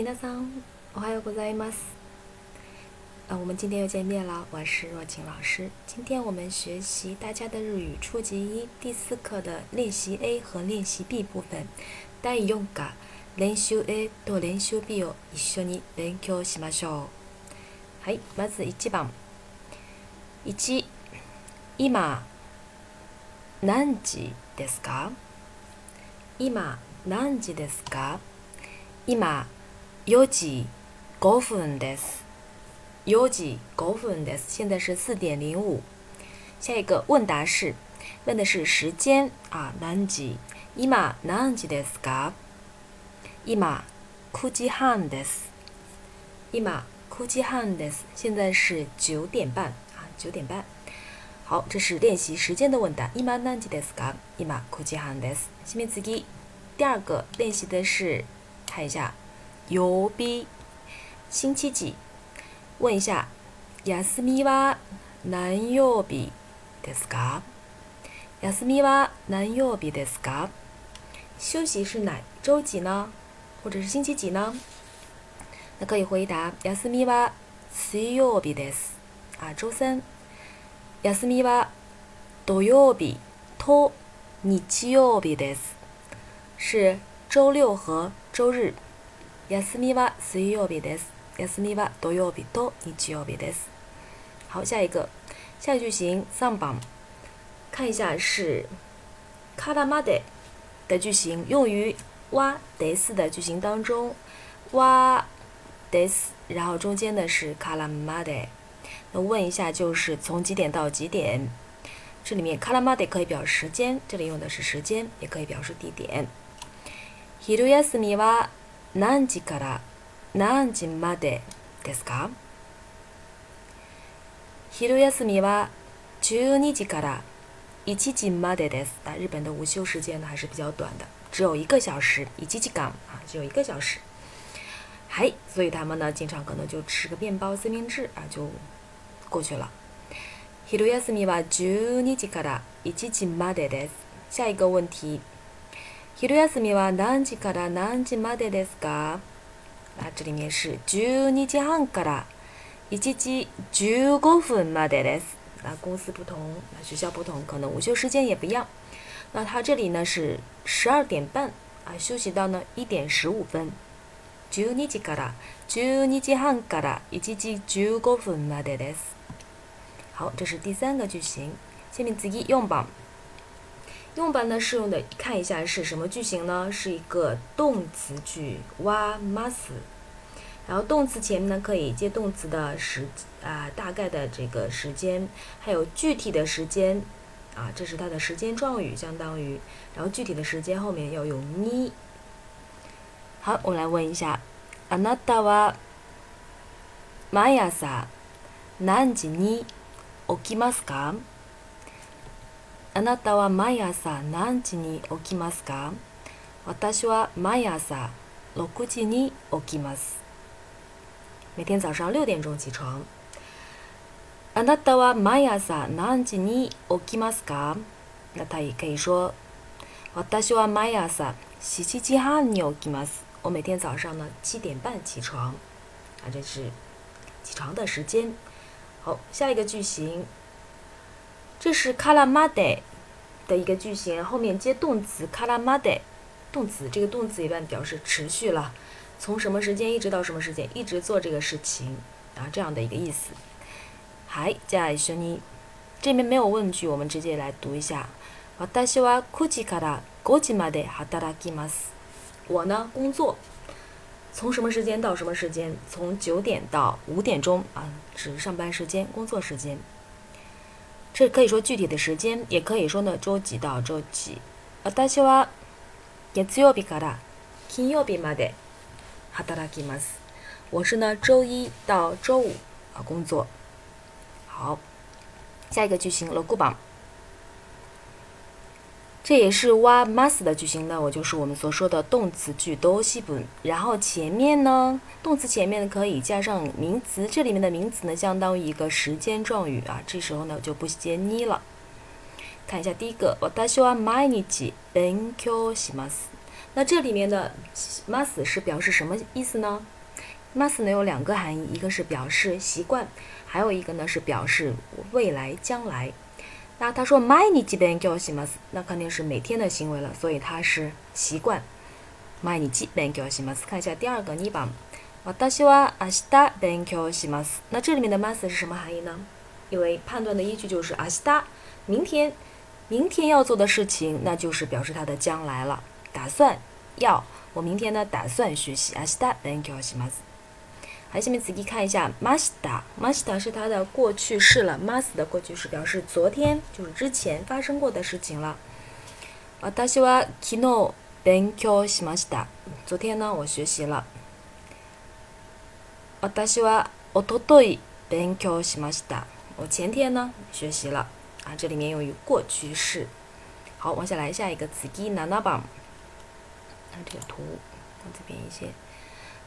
皆さん，おはようございます。啊，我们今天又见面了，我是若晴老师。今天我们学习大家的日语初级一第四课的练习 A 和练习 B 部分。第課、練習 A と練習 B を一緒に勉強しましょう。はい、まず1番。1、今、何時ですか今、何時ですか今、Yoji, govendes. Yoji, govendes. 现在是四点零五。下一个问答是，问的是时间啊，nanji. ima nanji deska. ima kujihandes. ima kujihandes. 现在是九点半啊，九点半。好，这是练习时间的问答。ima nanji deska. ima kujihandes. 下面自己第二个练习的是，看一下。曜日，星期几？问一下，休みは何曜日ですか？休みは何曜日ですか？休息是哪周几呢？或者是星期几呢？那可以回答，休みは水曜日です。啊，周三。休みは土曜日と日曜日です。是周六和周日。休みは水曜日です。休みは土曜日と日曜日です。好，下一个，下句型上榜，看一下是カラマデ的句型，用于わです的句型当中。わです，然后中间的是カラマデ。那问一下，就是从几点到几点？这里面カラマデ可以表时间，这里用的是时间，也可以表示地点。昼休みは何時から何時までですか昼休みは12時から1時までです。啊，日本の午休時間は比較短的，只有一个小时，一時間啊，只有一个小时。はい，所以他们呢经常可能就吃个面包、三明治啊就过去了。昼休みは12時から1時までです。下一个问题。昼休みは何時から何時までですかあ、这里面是12時半から1時15分までです。那公司不同，那学校不同，可能午休时间也不一样。那它这里呢是十二点半啊，休息到呢一点十五分。12時から12時半から1時15分までです。好，这是第三个句型。下面次4番。用法呢？适用的，看一下是什么句型呢？是一个动词句哇 m u s 然后动词前面呢可以接动词的时啊大概的这个时间，还有具体的时间啊，这是它的时间状语，相当于，然后具体的时间后面要用 n 好，我们来问一下，あなたはマイ何時に起きますか？あなたは毎朝何時に起きますか私は毎朝6時に起きます。每天早上六点钟起床。あなたは毎朝何時に起きますか那他也可以说私は毎朝7時半に起きます。我每天早上呢七点半起床。啊，这是起床的时间。好，下一个句型。这是卡拉马德 m a d 的一个句型，后面接动词卡拉马德，m a d 动词。这个动词一般表示持续了，从什么时间一直到什么时间，一直做这个事情啊，这样的一个意思。还在学你，这边没有问句，我们直接来读一下。我呢工作，从什么时间到什么时间？从九点到五点钟啊，指上班时间，工作时间。这可以说具体的时间，也可以说呢，周几到周几。私は月曜日から金曜日まで働きます。我是呢，周一到周五啊工作。好，下一个句型，罗顾榜。这也是哇 must 的句型，那我就是我们所说的动词句都西本。然后前面呢，动词前面可以加上名词，这里面的名词呢相当于一个时间状语啊。这时候呢就不接你了。看一下第一个，私は毎日勉強します。那这里面的 must 是表示什么意思呢？must 呢有两个含义，一个是表示习惯，还有一个呢是表示未来将来。那他说，毎日基本叫什么斯？那肯定是每天的行为了，所以它是习惯。毎日基本叫什么斯？看一下第二个，你把，私は明日勉強します。那这里面的 mas 是什么含义呢？因为判断的依据就是明日，明天，明天要做的事情，那就是表示他的将来了，打算要我明天呢，打算学习明日勉強します。还下面仔细看一下，m ました，ました是它的过去式了。m ます的过去式表示昨天，就是之前发生过的事情了。私は昨日勉強しました。昨天呢，我学习了。私はおととい勉強しました。我前天呢，学习了。啊，这里面用于过去式。好，往下来下一个，仔细ナンバム。看这个图，往这边一些，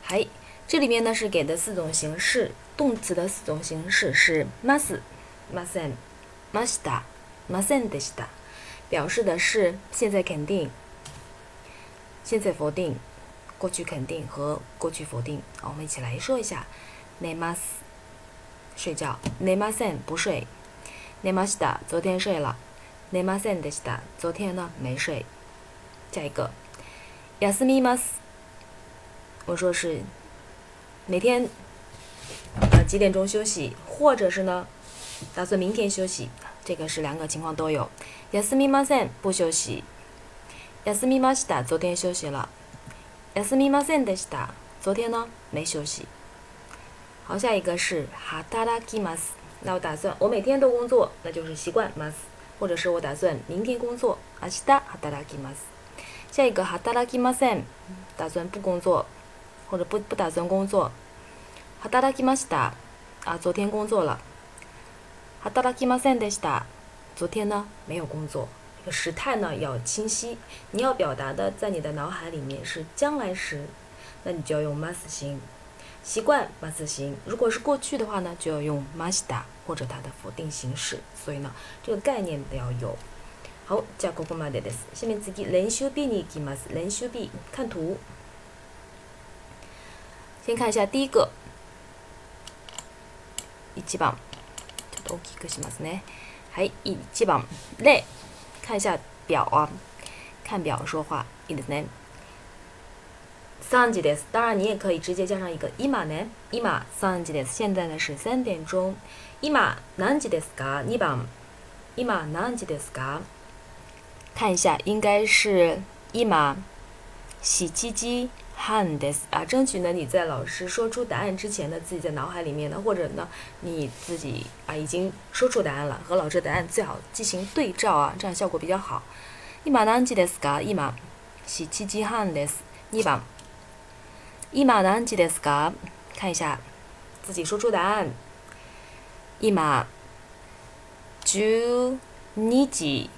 还。这里面呢是给的四种形式，动词的四种形式是 m u s t m u s t n m u s t m u s t n t 表示的是现在肯定、现在否定、过去肯定和过去否定。我们一起来说一下：ne mas 睡觉，ne masen 不睡，ne m a s i n 昨天睡了，ne m a s e n 昨天呢没睡。下一个 y a s m i a s 我说是。每天，呃，几点钟休息，或者是呢，打算明天休息，这个是两个情况都有。休みません，不休息。休みました，昨天休息了。休みませんでした，昨天呢没休息。好，下一个是働拉います。那我打算，我每天都工作，那就是习惯ます。或者是我打算明天工作。西达哈働拉います。下一个働拉ません，打算不工作，或者不不打算工作。働きました。啊，昨天工作了。働きませんでした。昨天呢没有工作。这个时态呢要清晰，你要表达的在你的脑海里面是将来时，那你就要用 must 形。习惯 must 形，如果是过去的话呢，就要用 musta 或者它的否定形式。所以呢，这个概念都要有。好，じゃここまでです。下面自己練習ビニキマス練習ビ。看图，先看一下第一个。1番ちょっと大きくしますねはい1番で看一下表啊看表说话いいですね3時です。当然你也可以直接加上一个今ね。今3時です。现在呢是3点钟。今何時ですか ?2 番。今何時ですか看一下，应该是今7時。汉 s 啊，争取呢，你在老师说出答案之前呢，自己在脑海里面呢，或者呢，你自己啊已经说出答案了，和老师的答案最好进行对照啊，这样效果比较好。一马难记得斯嘎，一马喜气积汉的斯，一马一马难记得斯嘎，看一下自己说出答案。一马，十，二，几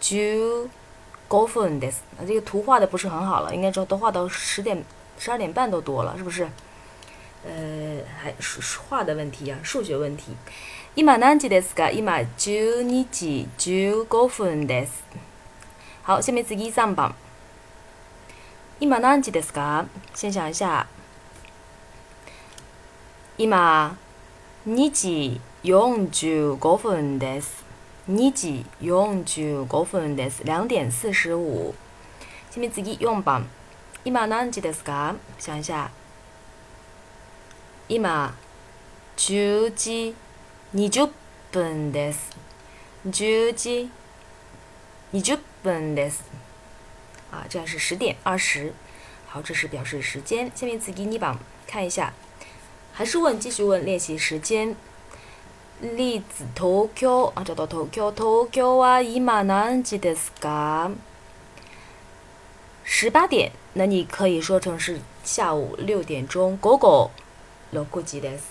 十。九分で这个图画的不是很好了，应该说都画到十点、十二点半都多了，是不是？呃，还数画的问题啊，数学问题。い何時ですか？い十二時十五分です。好，下面自己上榜。何時ですか？先想一下。い二時四十五分です。二点四十五。下面自己用吧。一马难记的是个，想一下。一马十时二十分。十时二十分。啊，这样是十点二十。好，这是表示时间。下面自己你吧，看一下。还是问，继续问，练习时间。例子東京啊，找到東京，東京啊，いまなですか？十八点，那你可以说成是下午六點鐘，狗狗，六時です。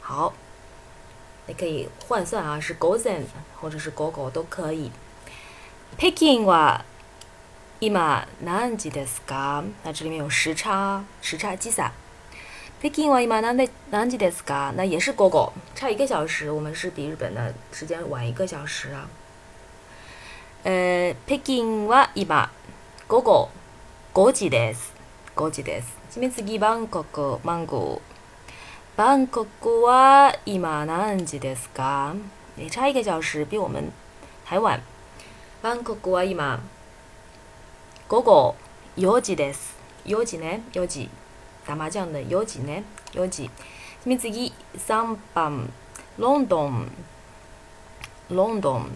好，你可以换算啊，是午前或者是狗狗都可以。北京は、いまなですか？那这里面有时差，时差計算。北京は今何で何時ですか？那也是午後，差一个小时，我们是比日本的时间晚一个小时啊。え北京は今午後5時です。5時です。締め次バンコク、マンゴー。バンコクは今何時ですか？也差一个小时，比我们还晚。バンコクは今午後4時です。4時ね、4時。打麻雀の4時ね4時次3番ロンドンロンドン、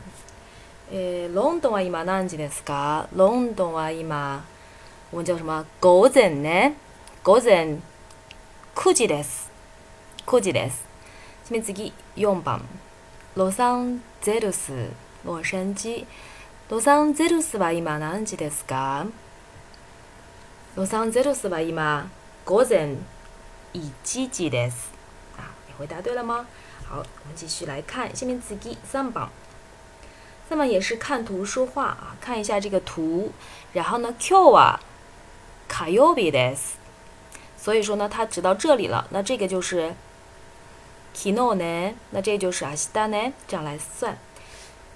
えー、ロンドンは今何時ですかロンドンは今我们叫什么午前ね午前9時です9時です次4番ロサンゼルスロサンゼルスは今何時ですかロサンゼルスは今个人以几几的是啊？你回答对了吗？好，我们继续来看下面自己三榜。那么也是看图说话啊，看一下这个图，然后呢，q 啊，卡火曜日です。所以说呢，它只到这里了。那这个就是 Kino 呢，那这就是阿西达呢，这样来算。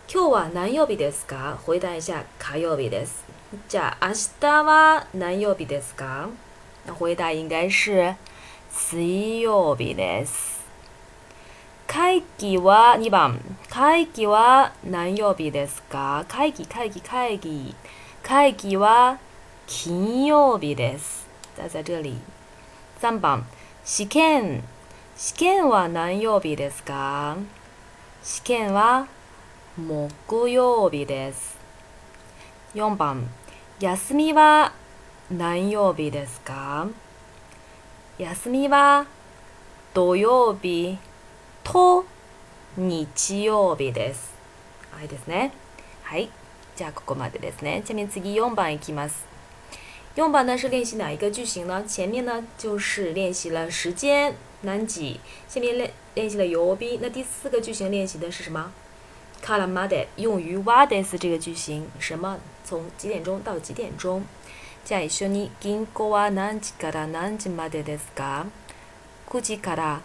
Q 啊，は何曜日ですか？回答一下，卡曜日です。じゃあ明日は何曜日ですか？回答应该是水曜日です。会議は二番。会議は何曜日ですか会議、会議、会議。会議は金曜日です。在在这里。3番。試験。試験は何曜日ですか試験は木曜日です。四番。休みは何曜日ですか休みは土曜日と日曜日です。はいですね。はい。じゃあここまでですね。下面次4番いきます。4番呢是练习哪一个句型呢？前面呢就是练习了时间、何几，下面练练习了曜日。那第四个句型练习的是什么？からまで用于 what is 这个句型，什么从几点钟到几点钟？じゃあ一緒に銀行は何時から何時までですか ?9 時から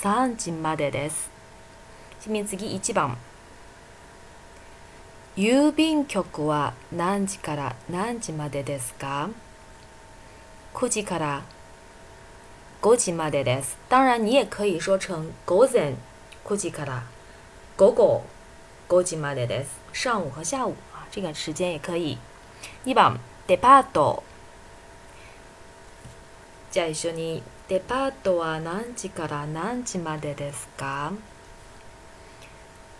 3時までです。次1番。郵便局は何時から何時までですか ?9 時から5時までです。当然你也可以说成午前9時から午後5時までです。上午和下午啊，这个时间也可以。2番。デパートじゃあ一緒にデパートは何時から何時までですか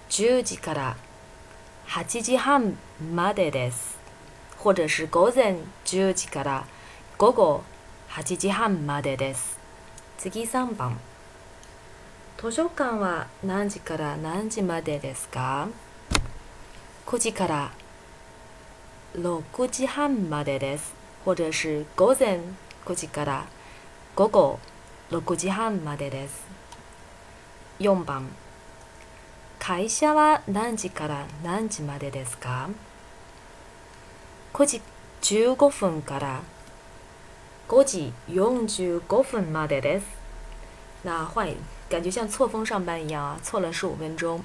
10時から8時半までです。或者是午前10時から午後8時半までです。次3番。図書館は何時から何時までですか ?9 時から8時半までです。6時半までです。或者是午前九時から午後6時半までです。4番会社は何時から何時までですか ?9 時15分から5時45分までです。那换感觉像错峰上班一样啊，错了十五分钟。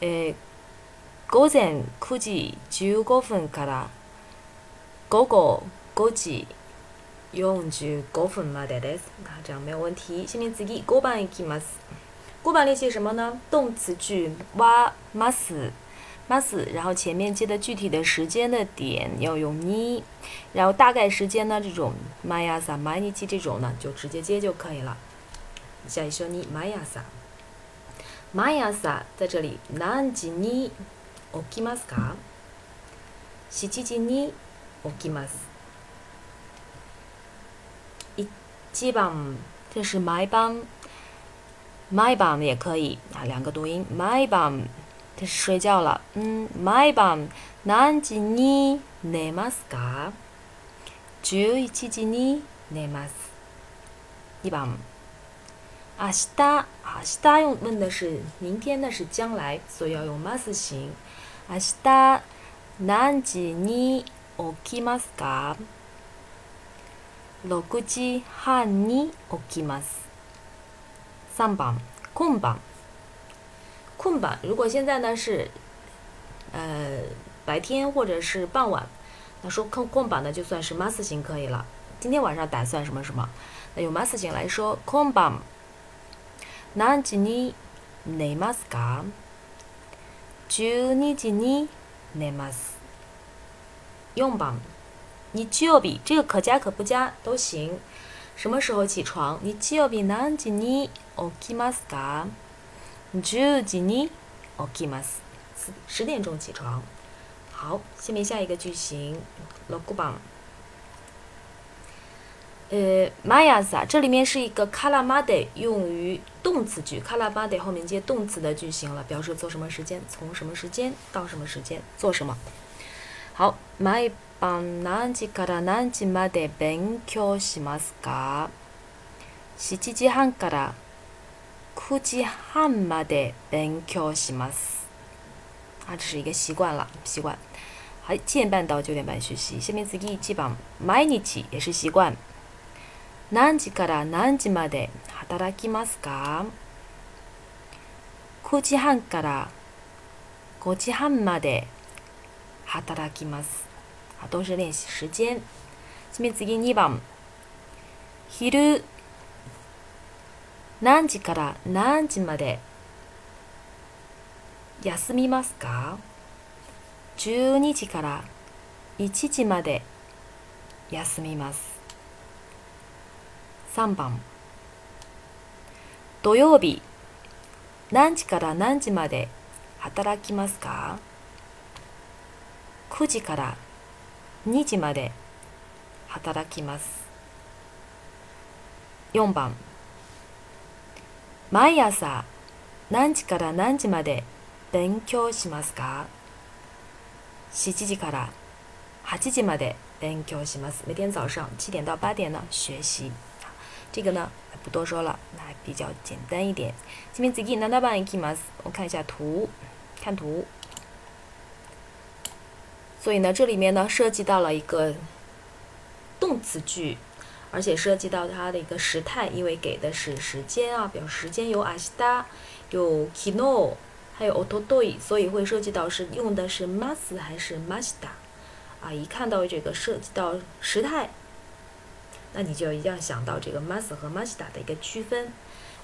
诶、え午前九時十五分から午後五時四十五分までです。啊，这样没有问题。下面自己一个半一起吗？是。过半练习什么呢？动词句哇 mas mas，然后前面接的具体的时间的点要用 n 然后大概时间呢这种 mayasama ni k 这种呢就直接接就可以了。下一首に mayasama y a s a 在这里なんじに。起きますか7時に起きます一番这是毎晩毎晩也可以啊两个读音毎晩这是睡觉了嗯毎晩何時に寝ますか11時に寝ます2番明日明日用问的是明天那是将来所以要用 must 型明日何時に起きますか？六時半に起きます。三番、今晩。今晩、こんばん。如果现在呢是呃白天或者是傍晚，那说空空こ呢就算是ま s 型可以了。今天晚上打算什么什么？那用ま s 型来说、空んばん何時に寝ますか？九点時に寝ます。用吧。你就日比这个可加可不加都行。什么时候起床？你就要比南京呢？哦，基马斯达。九几呢？哦，基马十点钟起床。好，下面下一个句型。老古呃，mayas，这里面是一个 kara まで，用于动词句。kara まで后面接动词的句型了，表示做什么时间，从什么时间到什么时间做什么。好，my bang nani kara nani まで benkyou shimasu ga。七时半から九时半まで勉強します。啊，这是一个习惯了习惯。好，七点半到九点半学习。下面自己记吧。my ni c i 也是习惯。何時から何時まで働きますか ?9 時半から5時半まで働きます。あ、同時練習時間。次次2番。昼何時から何時まで休みますか ?12 時から1時まで休みます。3番土曜日何時から何時まで働きますか ?9 時から2時まで働きます。4番毎朝何時から何時まで勉強しますか ?7 時から8時まで勉強します。每天早上7点到8点呢学习。这个呢不多说了，那比较简单一点。前面自己难道吧，一起吗？我看一下图，看图。所以呢，这里面呢涉及到了一个动词句，而且涉及到它的一个时态，因为给的是时间啊，表时间有阿西达，有 kino，还有 t o d o い，所以会涉及到是用的是 mas 还是 m a s t da 啊？一看到这个，涉及到时态。那你就一定要想到这个 mas 和 m a s t 的一个区分。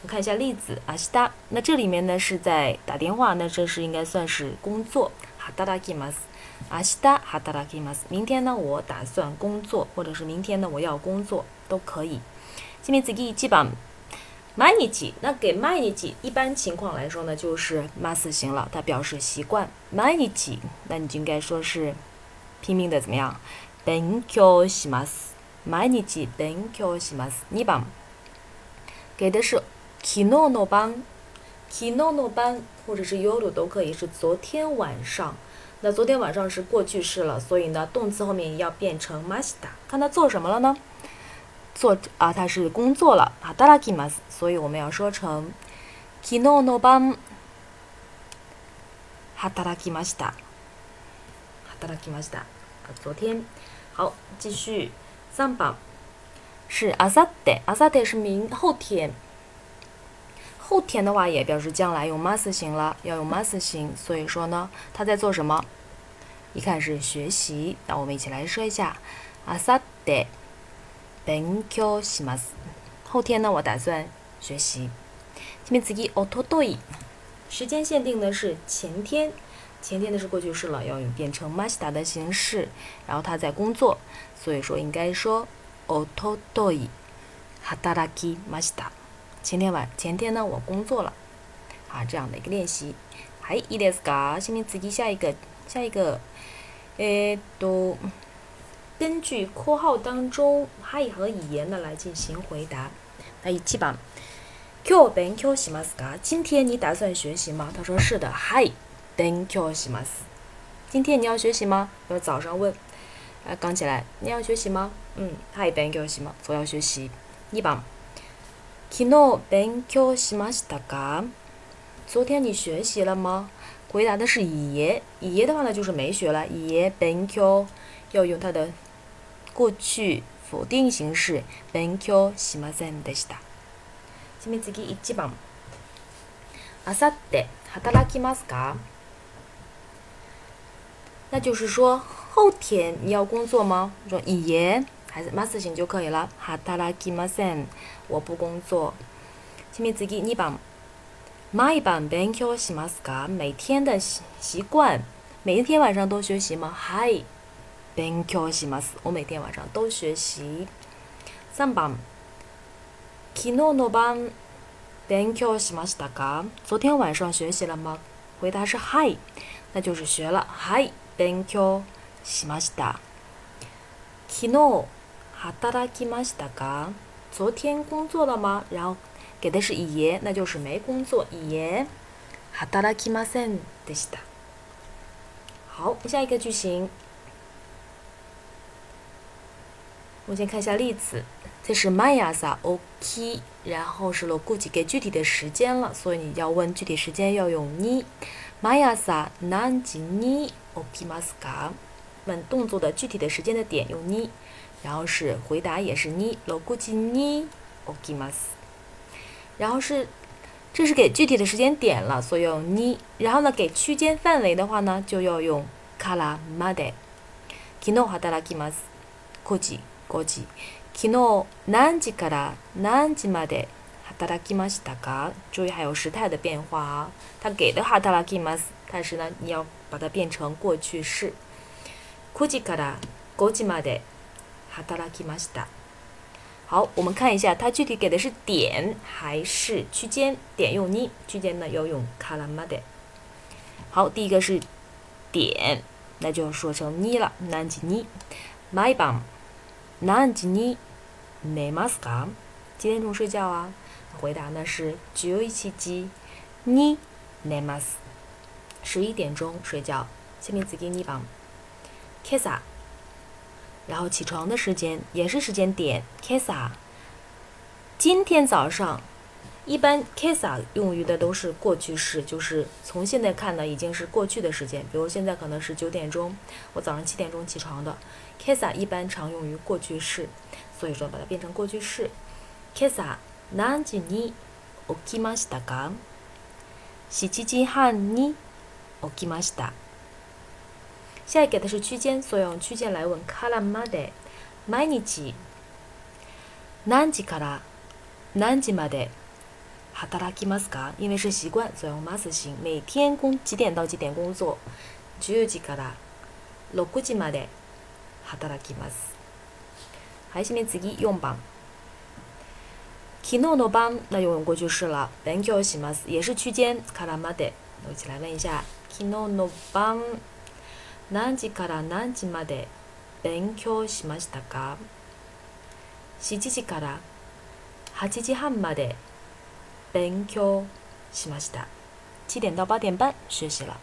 我看一下例子阿西达，那这里面呢是在打电话，那这是应该算是工作。哈达 t a r a k i m a s a s i t k i mas。明天呢，我打算工作，或者是明天呢，我要工作，都可以。下面自己基本 m a n 那给 m a n i 一般情况来说呢，就是 mas 型了，它表示习惯。m a n 那你就应该说是拼命的怎么样 h a n k y o u h i 毎日勉強します。2番给的是昨日の晩、昨日の晩或者是夜都可以，是昨天晚上。那昨天晚上是过去式了，所以呢，动词后面要变成ました。看他做什么了呢？做啊，他是工作了。働きます。所以我们要说成昨日の晩働きました、働きました。昨天，好，继续。上吧，是阿萨德。阿萨德是明后天，后天的话也表示将来，用 must 型了，要用 must 型。所以说呢，他在做什么？一看是学习。那我们一起来说一下，阿萨德，本桥后天呢，我打算学习。前面自己奥托多时间限定的是前天。前天的是过去式了，要用变成ました的形式。然后他在工作，所以说应该说おとといはた m きました。前天晚前天呢，我工作了啊。这样的一个练习。はい、いですか？下面自己下一个下一个。えっと、根据括号当中はい和语言呢来进行回答。那一记吧。今日勉強しますか？今天你打算学习吗？他说是的。はい。勉強します。今天你要学习吗？要早上问，啊，刚起来，你要学习吗？嗯，はい、勉強します。我要学习，い番。昨日勉強しましたか？昨天你学习了吗？回答的是いえ、いえ的话呢，就是没学了。いえ、勉強、要用它的过去否定形式、勉強しませんでした。次に次一番。明後日働きますか？那就是说后天你要工作吗？说いい还是マスタ行就可以了。ハタラキマ我不工作。前面自己你把毎晩勉強しますか？每天的习习惯，每天晚上都学习吗？はい，勉強します。我每天晚上都学习。三番、昨日の晩勉強しますたが，昨天晚上学习了吗？回答是はい，那就是学了。はい。勉強しました。昨日働きましたか？昨天工作了吗？然后给的是以言，那就是没工作，以言働きませんでした。好，下一个句型，我先看一下例子。这是マイヤさん、オッ然后是了，估计给具体的时间了，所以你要问具体时间要用你。マヤサ何時に起きますか？问动作的具体的时间的点用尼，然后是回答也是ニ。ログにニ起きます。然后是，这是给具体的时间点了，所以用尼。然后呢，给区间范围的话呢，就要用からまで。昨日働きます。5時5時。昨日何時から何時まで？タラキマシタ注意还有时态的变化啊。他给的哈タラキマス，但是呢，你要把它变成过去式。クジカラゴジマデハタラキマ好，我们看一下，他具体给的是点还是区间？点用呢，区间呢要用カラマデ。好，第一个是点，那就要说成ニ了。何時ニ？毎晩何時ニ？寝ますか？几点钟睡觉啊？回答呢是九一七七，你奈马斯十一点钟睡觉。下面自己你帮，kissa，然后起床的时间也是时间点 kissa。今天早上一般 kissa 用于的都是过去式，就是从现在看呢已经是过去的时间。比如现在可能是九点钟，我早上七点钟起床的 kissa 一般常用于过去式，所以说把它变成过去式 kissa。何時に起きましたか7時半に起きました。下给的是区间，所以用区间来问。からまで、毎日、何時から何時まで働きますか？因为是习惯，所以用 must 型。每天工几点到几点工作？10時から6時まで働きます。はい、締次4番。昨日の晩那用过去式了。勉強します。也是区间からまで。我一起来问一下。昨日の晩何時から何時まで勉強しましたか7時から8時半まで勉強しました。七点到八点半学习了。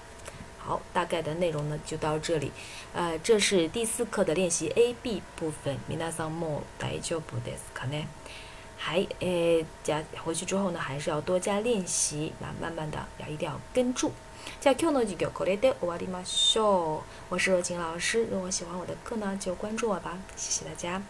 好，大概的内容呢就到这里。呃，这是第四课的练习 A、B 部分。皆さんも大丈夫ですかね？还诶，加回去之后呢，还是要多加练习那慢慢的要一定要跟住。我是若晴老师，如果喜欢我的课呢，就关注我吧，谢谢大家。